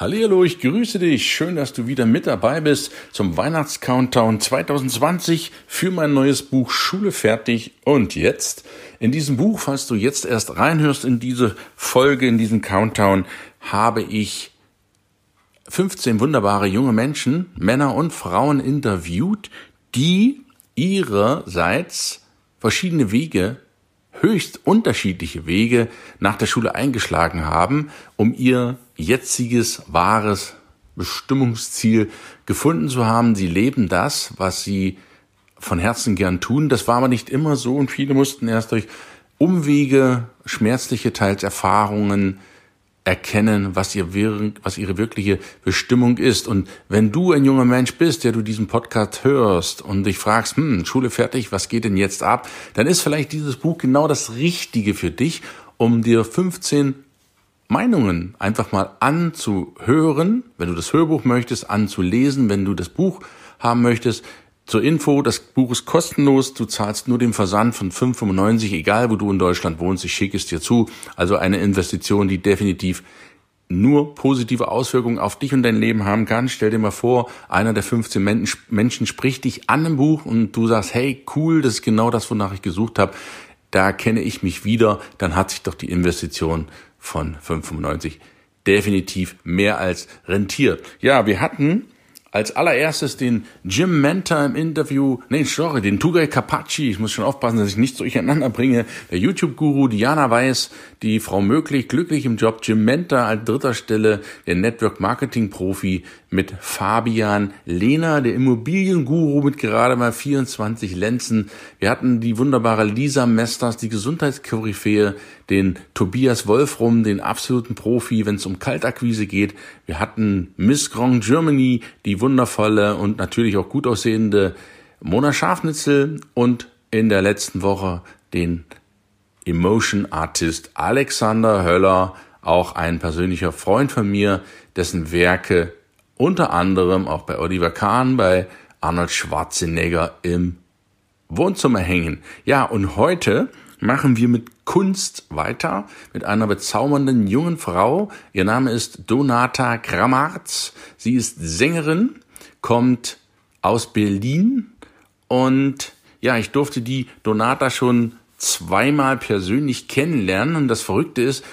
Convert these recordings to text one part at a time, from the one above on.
Hallo, ich grüße dich. Schön, dass du wieder mit dabei bist zum Weihnachtscountdown 2020 für mein neues Buch Schule fertig und jetzt. In diesem Buch, falls du jetzt erst reinhörst in diese Folge, in diesen Countdown, habe ich 15 wunderbare junge Menschen, Männer und Frauen interviewt, die ihrerseits verschiedene Wege höchst unterschiedliche Wege nach der Schule eingeschlagen haben, um ihr jetziges wahres Bestimmungsziel gefunden zu haben. Sie leben das, was sie von Herzen gern tun. Das war aber nicht immer so und viele mussten erst durch Umwege, schmerzliche teils Erfahrungen, erkennen, was, ihr, was ihre wirkliche Bestimmung ist. Und wenn du ein junger Mensch bist, der du diesen Podcast hörst und dich fragst, hm, Schule fertig, was geht denn jetzt ab, dann ist vielleicht dieses Buch genau das Richtige für dich, um dir 15 Meinungen einfach mal anzuhören, wenn du das Hörbuch möchtest, anzulesen, wenn du das Buch haben möchtest, zur Info, das Buch ist kostenlos, du zahlst nur den Versand von 5,95, egal wo du in Deutschland wohnst, ich schicke es dir zu. Also eine Investition, die definitiv nur positive Auswirkungen auf dich und dein Leben haben kann. Stell dir mal vor, einer der 15 Menschen spricht dich an im Buch und du sagst, hey, cool, das ist genau das, wonach ich gesucht habe. Da kenne ich mich wieder, dann hat sich doch die Investition von 5,95 definitiv mehr als rentiert. Ja, wir hatten als allererstes den Jim Mentor im Interview, nee, sorry, den Tugay Kapachi, ich muss schon aufpassen, dass ich nicht durcheinander bringe, der YouTube-Guru Diana Weiß, die Frau Möglich, glücklich im Job, Jim Mentor an dritter Stelle, der Network-Marketing-Profi mit Fabian Lehner, der Immobilienguru mit gerade mal 24 Lenzen. Wir hatten die wunderbare Lisa Mesters, die Gesundheitskoryphäe, den Tobias Wolfrum, den absoluten Profi, wenn es um Kaltakquise geht. Wir hatten Miss Grand Germany, die wundervolle und natürlich auch gut aussehende Mona Schafnitzel und in der letzten Woche den Emotion Artist Alexander Höller, auch ein persönlicher Freund von mir, dessen Werke unter anderem auch bei Oliver Kahn, bei Arnold Schwarzenegger im Wohnzimmer hängen. Ja, und heute machen wir mit Kunst weiter, mit einer bezaubernden jungen Frau. Ihr Name ist Donata Kramarz. Sie ist Sängerin, kommt aus Berlin und ja, ich durfte die Donata schon zweimal persönlich kennenlernen und das Verrückte ist,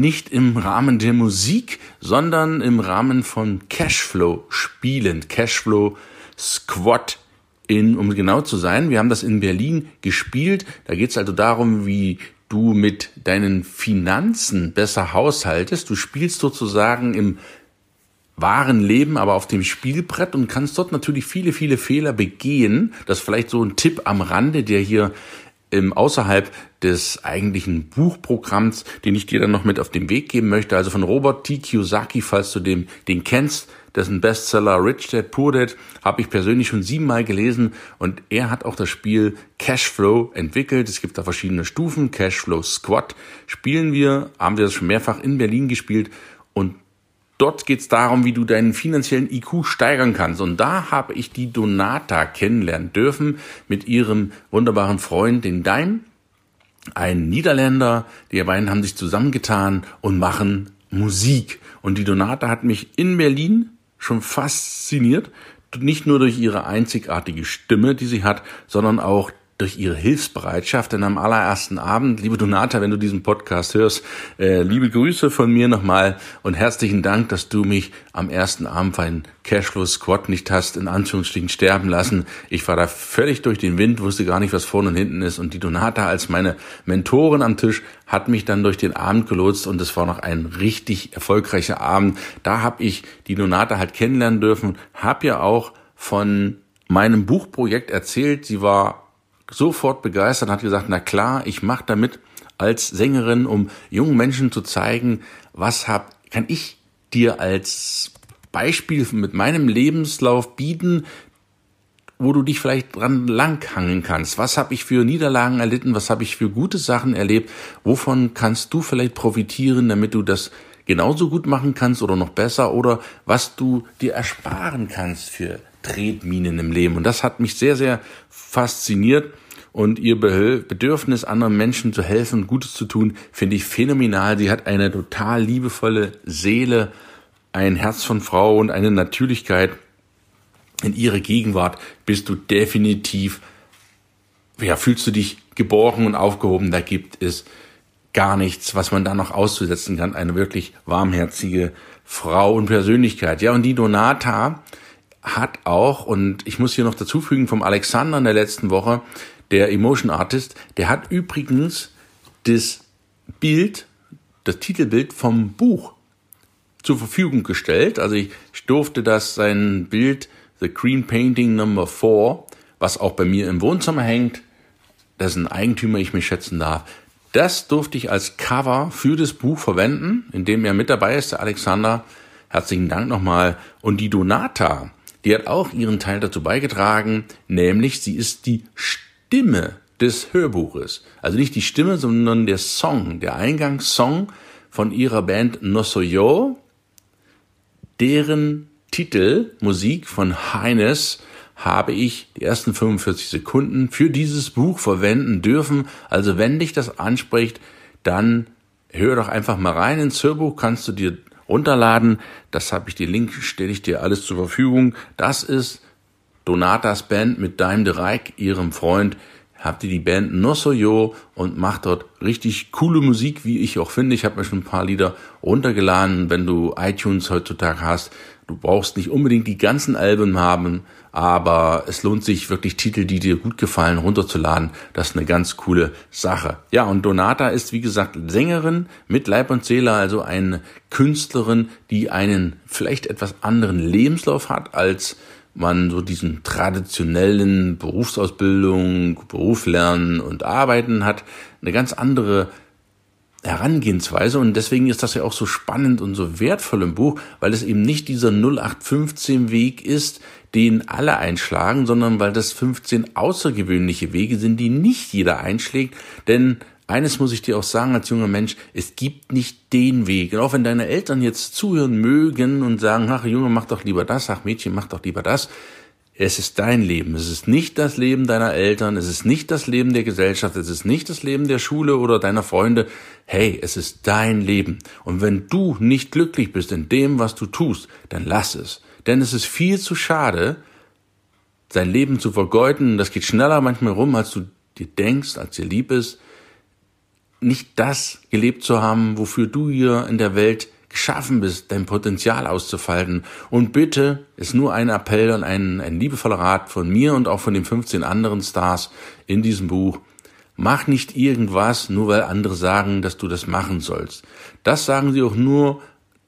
nicht im Rahmen der Musik, sondern im Rahmen von Cashflow-Spielen, Cashflow Squad in, um genau zu sein. Wir haben das in Berlin gespielt. Da geht es also darum, wie du mit deinen Finanzen besser haushaltest. Du spielst sozusagen im wahren Leben, aber auf dem Spielbrett und kannst dort natürlich viele, viele Fehler begehen. Das ist vielleicht so ein Tipp am Rande, der hier im außerhalb des eigentlichen Buchprogramms, den ich dir dann noch mit auf den Weg geben möchte, also von Robert T. Kiyosaki, falls du den, den kennst, dessen Bestseller Rich Dad Poor Dad habe ich persönlich schon siebenmal gelesen und er hat auch das Spiel Cashflow entwickelt. Es gibt da verschiedene Stufen. Cashflow Squad spielen wir, haben wir das schon mehrfach in Berlin gespielt und Dort geht es darum, wie du deinen finanziellen IQ steigern kannst. Und da habe ich die Donata kennenlernen dürfen mit ihrem wunderbaren Freund, den Daim, ein Niederländer. Die beiden haben sich zusammengetan und machen Musik. Und die Donata hat mich in Berlin schon fasziniert. Nicht nur durch ihre einzigartige Stimme, die sie hat, sondern auch durch ihre Hilfsbereitschaft. Denn am allerersten Abend, liebe Donata, wenn du diesen Podcast hörst, äh, liebe Grüße von mir nochmal und herzlichen Dank, dass du mich am ersten Abend für einen Cashflow Squad nicht hast, in Anführungsstrichen sterben lassen. Ich war da völlig durch den Wind, wusste gar nicht, was vorne und hinten ist. Und die Donata als meine Mentorin am Tisch hat mich dann durch den Abend gelotst und es war noch ein richtig erfolgreicher Abend. Da habe ich die Donata halt kennenlernen dürfen, habe ja auch von meinem Buchprojekt erzählt. Sie war sofort begeistert und hat gesagt, na klar, ich mache damit als Sängerin, um jungen Menschen zu zeigen, was hab, kann ich dir als Beispiel mit meinem Lebenslauf bieten, wo du dich vielleicht dran langhangeln kannst. Was habe ich für Niederlagen erlitten? Was habe ich für gute Sachen erlebt? Wovon kannst du vielleicht profitieren, damit du das genauso gut machen kannst oder noch besser oder was du dir ersparen kannst für Tretminen im Leben. Und das hat mich sehr, sehr fasziniert. Und ihr Bedürfnis, anderen Menschen zu helfen und Gutes zu tun, finde ich phänomenal. Sie hat eine total liebevolle Seele, ein Herz von Frau und eine Natürlichkeit. In ihrer Gegenwart bist du definitiv, ja, fühlst du dich geborgen und aufgehoben. Da gibt es gar nichts, was man da noch auszusetzen kann. Eine wirklich warmherzige Frau und Persönlichkeit. Ja, und die Donata hat auch, und ich muss hier noch dazu fügen, vom Alexander in der letzten Woche, der Emotion Artist, der hat übrigens das Bild, das Titelbild vom Buch zur Verfügung gestellt. Also ich durfte das sein Bild, The Green Painting Number 4, was auch bei mir im Wohnzimmer hängt, dessen Eigentümer ich mich schätzen darf, das durfte ich als Cover für das Buch verwenden, in dem er mit dabei ist, der Alexander. Herzlichen Dank nochmal. Und die Donata, die hat auch ihren Teil dazu beigetragen, nämlich sie ist die Stimme des Hörbuches. Also nicht die Stimme, sondern der Song, der Eingangssong von ihrer Band No Yo, deren Titel Musik von Heines habe ich die ersten 45 Sekunden für dieses Buch verwenden dürfen. Also wenn dich das anspricht, dann hör doch einfach mal rein ins Hörbuch, kannst du dir runterladen. Das habe ich, die Link stelle ich dir alles zur Verfügung. Das ist Donatas Band mit Daim de Reik, ihrem Freund. Habt ihr die Band Nosoyo und macht dort richtig coole Musik, wie ich auch finde. Ich habe mir schon ein paar Lieder runtergeladen. Wenn du iTunes heutzutage hast, du brauchst nicht unbedingt die ganzen Alben haben, aber es lohnt sich wirklich Titel, die dir gut gefallen, runterzuladen. Das ist eine ganz coole Sache. Ja, und Donata ist, wie gesagt, Sängerin mit Leib und Seele, also eine Künstlerin, die einen vielleicht etwas anderen Lebenslauf hat als man so diesen traditionellen Berufsausbildung, Beruf lernen und arbeiten hat, eine ganz andere Herangehensweise und deswegen ist das ja auch so spannend und so wertvoll im Buch, weil es eben nicht dieser 0815 Weg ist, den alle einschlagen, sondern weil das 15 außergewöhnliche Wege sind, die nicht jeder einschlägt, denn eines muss ich dir auch sagen als junger Mensch, es gibt nicht den Weg. Und auch wenn deine Eltern jetzt zuhören mögen und sagen, ach Junge, mach doch lieber das, ach Mädchen, mach doch lieber das, es ist dein Leben. Es ist nicht das Leben deiner Eltern. Es ist nicht das Leben der Gesellschaft. Es ist nicht das Leben der Schule oder deiner Freunde. Hey, es ist dein Leben. Und wenn du nicht glücklich bist in dem, was du tust, dann lass es. Denn es ist viel zu schade, sein Leben zu vergeuden. Das geht schneller manchmal rum, als du dir denkst, als dir lieb ist. Nicht das gelebt zu haben, wofür du hier in der Welt geschaffen bist, dein Potenzial auszufalten. Und bitte ist nur ein Appell und ein, ein liebevoller Rat von mir und auch von den 15 anderen Stars in diesem Buch. Mach nicht irgendwas, nur weil andere sagen, dass du das machen sollst. Das sagen sie auch nur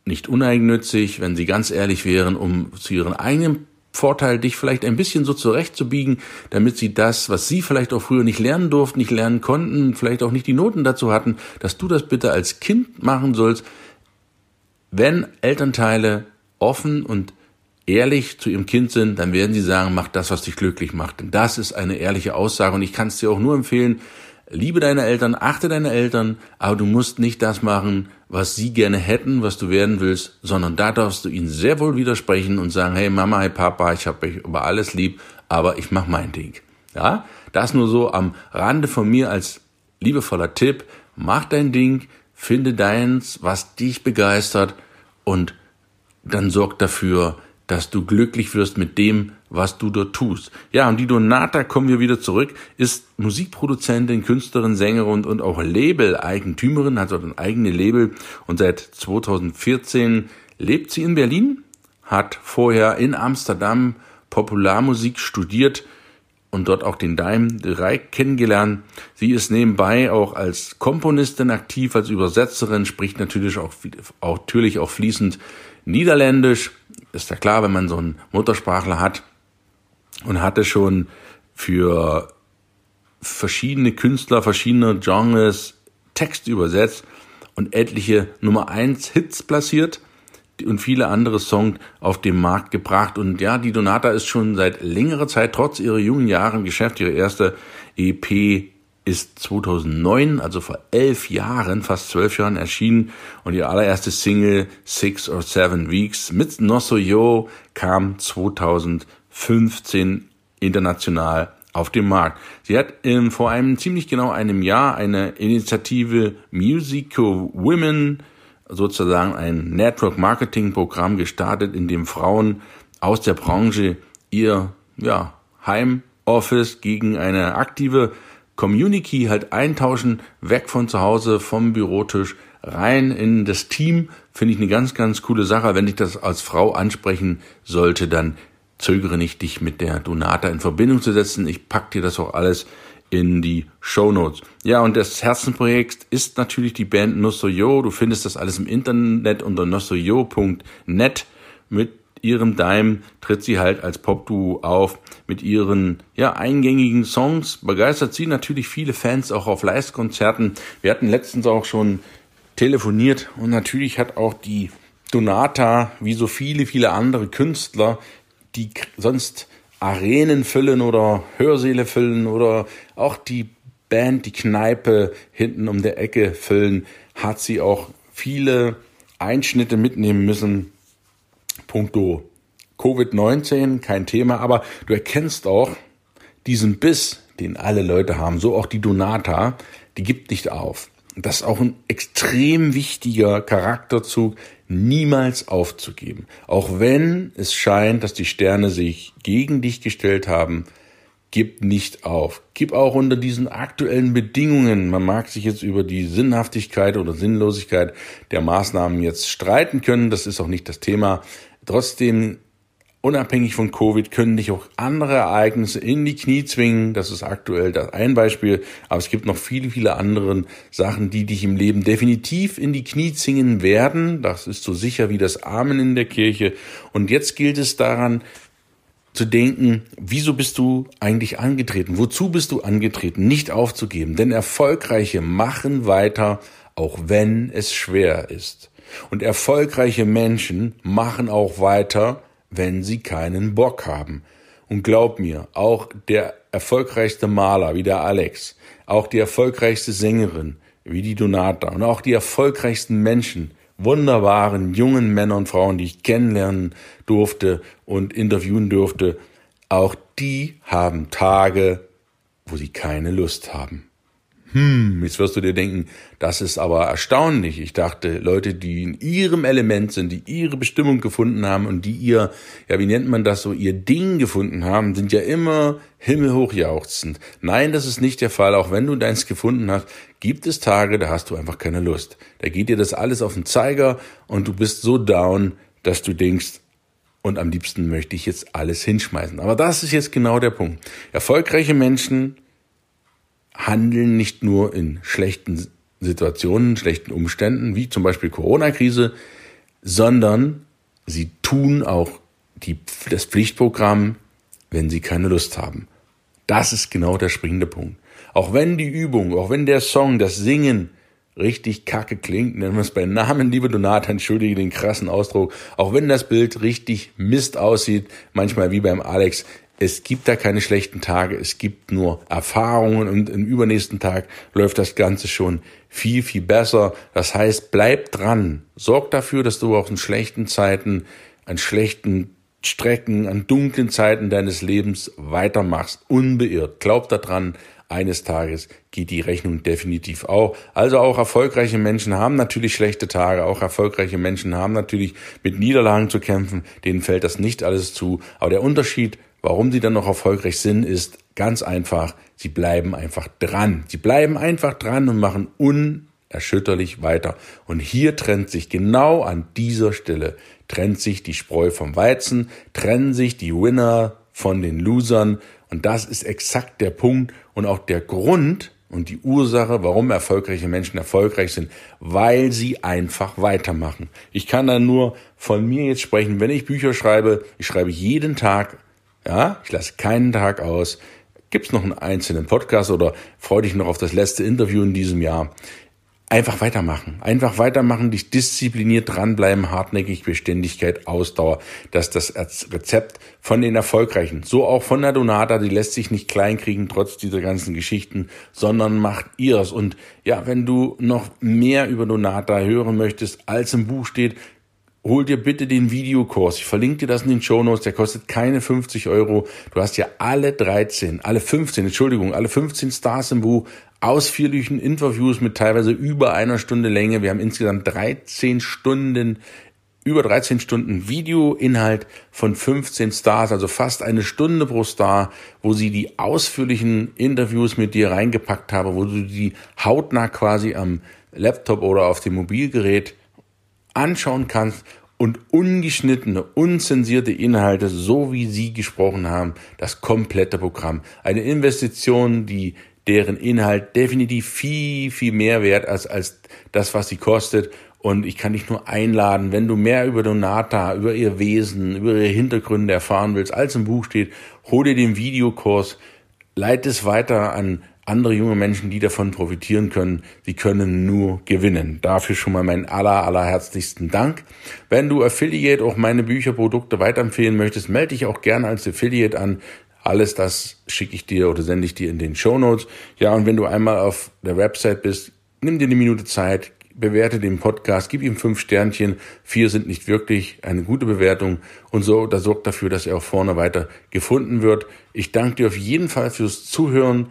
nicht uneigennützig, wenn sie ganz ehrlich wären, um zu ihren eigenen Vorteil, dich vielleicht ein bisschen so zurechtzubiegen, damit sie das, was sie vielleicht auch früher nicht lernen durften, nicht lernen konnten, vielleicht auch nicht die Noten dazu hatten, dass du das bitte als Kind machen sollst, wenn Elternteile offen und ehrlich zu ihrem Kind sind, dann werden sie sagen, mach das, was dich glücklich macht. Denn das ist eine ehrliche Aussage und ich kann es dir auch nur empfehlen, liebe deine Eltern, achte deine Eltern, aber du musst nicht das machen, was sie gerne hätten, was du werden willst, sondern da darfst du ihnen sehr wohl widersprechen und sagen, hey Mama, hey Papa, ich habe euch über alles lieb, aber ich mach mein Ding. Ja, das nur so am Rande von mir als liebevoller Tipp, mach dein Ding, finde deins, was dich begeistert und dann sorg dafür, dass du glücklich wirst mit dem, was du dort tust. Ja, und die Donata, kommen wir wieder zurück, ist Musikproduzentin, Künstlerin, Sängerin und auch Label-Eigentümerin, hat dort ein eigenes Label und seit 2014 lebt sie in Berlin, hat vorher in Amsterdam Popularmusik studiert, und dort auch den Daim de Rijk kennengelernt. Sie ist nebenbei auch als Komponistin aktiv, als Übersetzerin, spricht natürlich auch, auch, natürlich auch fließend Niederländisch. Ist ja klar, wenn man so einen Muttersprachler hat und hatte schon für verschiedene Künstler, verschiedene Genres Text übersetzt und etliche Nummer eins Hits platziert und viele andere Songs auf den Markt gebracht. Und ja, die Donata ist schon seit längerer Zeit, trotz ihrer jungen Jahre im Geschäft. Ihre erste EP ist 2009, also vor elf Jahren, fast zwölf Jahren erschienen. Und ihr allererste Single, Six or Seven Weeks, mit Nosso Yo, kam 2015 international auf dem Markt. Sie hat ähm, vor einem ziemlich genau einem Jahr eine Initiative Musical Women, sozusagen ein Network Marketing Programm gestartet, in dem Frauen aus der Branche ihr ja, Heimoffice gegen eine aktive Community halt eintauschen, weg von zu Hause, vom Bürotisch, rein in das Team, finde ich eine ganz, ganz coole Sache. Wenn ich das als Frau ansprechen sollte, dann zögere nicht, dich mit der Donata in Verbindung zu setzen. Ich pack dir das auch alles in die Show Notes. Ja, und das Herzenprojekt ist natürlich die Band Nosoyo. Du findest das alles im Internet unter nosoyo.net. Mit ihrem Dime tritt sie halt als Popduo auf. Mit ihren ja, eingängigen Songs begeistert sie natürlich viele Fans auch auf Live-Konzerten. Wir hatten letztens auch schon telefoniert und natürlich hat auch die Donata, wie so viele, viele andere Künstler, die sonst Arenen füllen oder Hörsäle füllen oder auch die Band, die Kneipe hinten um der Ecke füllen, hat sie auch viele Einschnitte mitnehmen müssen. Punkto Covid-19, kein Thema, aber du erkennst auch diesen Biss, den alle Leute haben, so auch die Donata, die gibt nicht auf. Das ist auch ein extrem wichtiger Charakterzug, niemals aufzugeben. Auch wenn es scheint, dass die Sterne sich gegen dich gestellt haben, gib nicht auf. Gib auch unter diesen aktuellen Bedingungen, man mag sich jetzt über die Sinnhaftigkeit oder Sinnlosigkeit der Maßnahmen jetzt streiten können, das ist auch nicht das Thema. Trotzdem unabhängig von Covid können dich auch andere Ereignisse in die Knie zwingen. Das ist aktuell das ein Beispiel. Aber es gibt noch viele, viele andere Sachen, die dich im Leben definitiv in die Knie zwingen werden. Das ist so sicher wie das Amen in der Kirche. Und jetzt gilt es daran, zu denken, wieso bist du eigentlich angetreten? Wozu bist du angetreten? Nicht aufzugeben. Denn Erfolgreiche machen weiter, auch wenn es schwer ist. Und erfolgreiche Menschen machen auch weiter, wenn sie keinen Bock haben. Und glaub mir, auch der erfolgreichste Maler wie der Alex, auch die erfolgreichste Sängerin wie die Donata und auch die erfolgreichsten Menschen, wunderbaren jungen Männer und Frauen, die ich kennenlernen durfte und interviewen durfte, auch die haben Tage, wo sie keine Lust haben. Hm, jetzt wirst du dir denken, das ist aber erstaunlich. Ich dachte, Leute, die in ihrem Element sind, die ihre Bestimmung gefunden haben und die ihr, ja, wie nennt man das so, ihr Ding gefunden haben, sind ja immer himmelhoch jauchzend. Nein, das ist nicht der Fall. Auch wenn du deins gefunden hast, gibt es Tage, da hast du einfach keine Lust. Da geht dir das alles auf den Zeiger und du bist so down, dass du denkst, und am liebsten möchte ich jetzt alles hinschmeißen. Aber das ist jetzt genau der Punkt. Erfolgreiche Menschen handeln nicht nur in schlechten Situationen, schlechten Umständen, wie zum Beispiel Corona-Krise, sondern sie tun auch die, das Pflichtprogramm, wenn sie keine Lust haben. Das ist genau der springende Punkt. Auch wenn die Übung, auch wenn der Song, das Singen richtig kacke klingt, nennen wir es bei Namen, liebe Donat, entschuldige den krassen Ausdruck, auch wenn das Bild richtig Mist aussieht, manchmal wie beim Alex, es gibt da keine schlechten Tage, es gibt nur Erfahrungen und im übernächsten Tag läuft das Ganze schon viel, viel besser. Das heißt, bleib dran. Sorg dafür, dass du auch in schlechten Zeiten, an schlechten Strecken, an dunklen Zeiten deines Lebens weitermachst, unbeirrt. Glaub daran, eines Tages geht die Rechnung definitiv auch. Also auch erfolgreiche Menschen haben natürlich schlechte Tage, auch erfolgreiche Menschen haben natürlich mit Niederlagen zu kämpfen, denen fällt das nicht alles zu. Aber der Unterschied Warum sie dann noch erfolgreich sind, ist ganz einfach, sie bleiben einfach dran. Sie bleiben einfach dran und machen unerschütterlich weiter. Und hier trennt sich genau an dieser Stelle, trennt sich die Spreu vom Weizen, trennen sich die Winner von den Losern. Und das ist exakt der Punkt und auch der Grund und die Ursache, warum erfolgreiche Menschen erfolgreich sind, weil sie einfach weitermachen. Ich kann da nur von mir jetzt sprechen, wenn ich Bücher schreibe, ich schreibe jeden Tag ja, ich lasse keinen Tag aus. Gibt's noch einen einzelnen Podcast oder freu dich noch auf das letzte Interview in diesem Jahr? einfach weitermachen. Einfach weitermachen, dich diszipliniert dranbleiben, hartnäckig, Beständigkeit, Ausdauer. Das ist das Rezept von den Erfolgreichen. So auch von der Donata, die lässt sich nicht kleinkriegen, trotz dieser ganzen Geschichten, sondern macht ihrs. Und ja, wenn du noch mehr über Donata hören möchtest, als im Buch steht, hol dir bitte den Videokurs. Ich verlinke dir das in den Show Notes. Der kostet keine 50 Euro. Du hast ja alle 13, alle 15, Entschuldigung, alle 15 Stars im Buch, ausführlichen Interviews mit teilweise über einer Stunde Länge. Wir haben insgesamt 13 Stunden, über 13 Stunden Videoinhalt von 15 Stars, also fast eine Stunde pro Star, wo sie die ausführlichen Interviews mit dir reingepackt haben, wo du die hautnah quasi am Laptop oder auf dem Mobilgerät anschauen kannst und ungeschnittene, unzensierte Inhalte, so wie Sie gesprochen haben, das komplette Programm. Eine Investition, die deren Inhalt definitiv viel, viel mehr wert als, als das, was sie kostet. Und ich kann dich nur einladen, wenn du mehr über Donata, über ihr Wesen, über ihre Hintergründe erfahren willst, als im Buch steht, hol dir den Videokurs, leite es weiter an andere junge Menschen, die davon profitieren können, die können nur gewinnen. Dafür schon mal meinen aller, allerherzlichsten Dank. Wenn du Affiliate auch meine Bücher, Produkte weiterempfehlen möchtest, melde dich auch gerne als Affiliate an. Alles das schicke ich dir oder sende ich dir in den Show Notes. Ja, und wenn du einmal auf der Website bist, nimm dir eine Minute Zeit, bewerte den Podcast, gib ihm fünf Sternchen. Vier sind nicht wirklich eine gute Bewertung und so, das sorgt dafür, dass er auch vorne weiter gefunden wird. Ich danke dir auf jeden Fall fürs Zuhören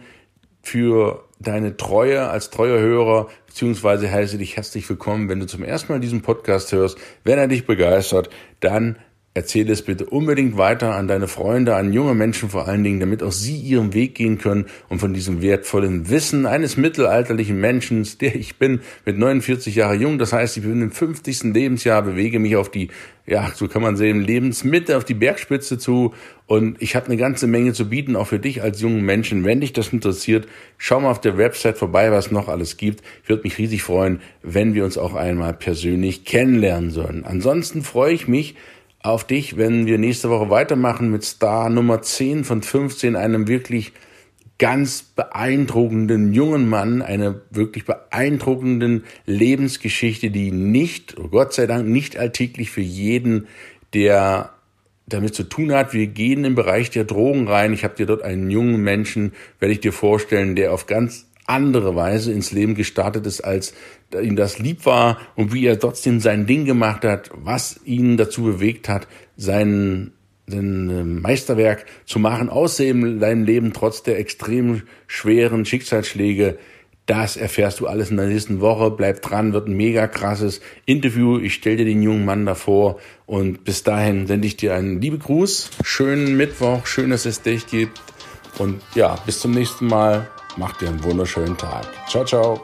für deine Treue als treuer Hörer, beziehungsweise heiße dich herzlich willkommen, wenn du zum ersten Mal diesen Podcast hörst. Wenn er dich begeistert, dann Erzähle es bitte unbedingt weiter an deine Freunde, an junge Menschen vor allen Dingen, damit auch sie ihren Weg gehen können und von diesem wertvollen Wissen eines mittelalterlichen Menschen, der ich bin, mit 49 Jahren jung, das heißt, ich bin im 50. Lebensjahr, bewege mich auf die, ja, so kann man sehen, Lebensmitte, auf die Bergspitze zu und ich habe eine ganze Menge zu bieten, auch für dich als jungen Menschen. Wenn dich das interessiert, schau mal auf der Website vorbei, was noch alles gibt. Ich würde mich riesig freuen, wenn wir uns auch einmal persönlich kennenlernen sollen. Ansonsten freue ich mich, auf dich, wenn wir nächste Woche weitermachen mit Star Nummer 10 von 15, einem wirklich ganz beeindruckenden jungen Mann, einer wirklich beeindruckenden Lebensgeschichte, die nicht, oh Gott sei Dank, nicht alltäglich für jeden, der damit zu tun hat. Wir gehen im Bereich der Drogen rein. Ich habe dir dort einen jungen Menschen, werde ich dir vorstellen, der auf ganz andere Weise ins Leben gestartet ist, als ihm das lieb war und wie er trotzdem sein Ding gemacht hat, was ihn dazu bewegt hat, sein, sein äh, Meisterwerk zu machen aus seinem Leben trotz der extrem schweren Schicksalsschläge. Das erfährst du alles in der nächsten Woche. Bleib dran, wird ein mega krasses Interview. Ich stelle dir den jungen Mann davor und bis dahin sende ich dir einen lieben Gruß. Schönen Mittwoch, schön, dass es dich gibt. Und ja, bis zum nächsten Mal. Macht dir einen wunderschönen Tag. Ciao, ciao.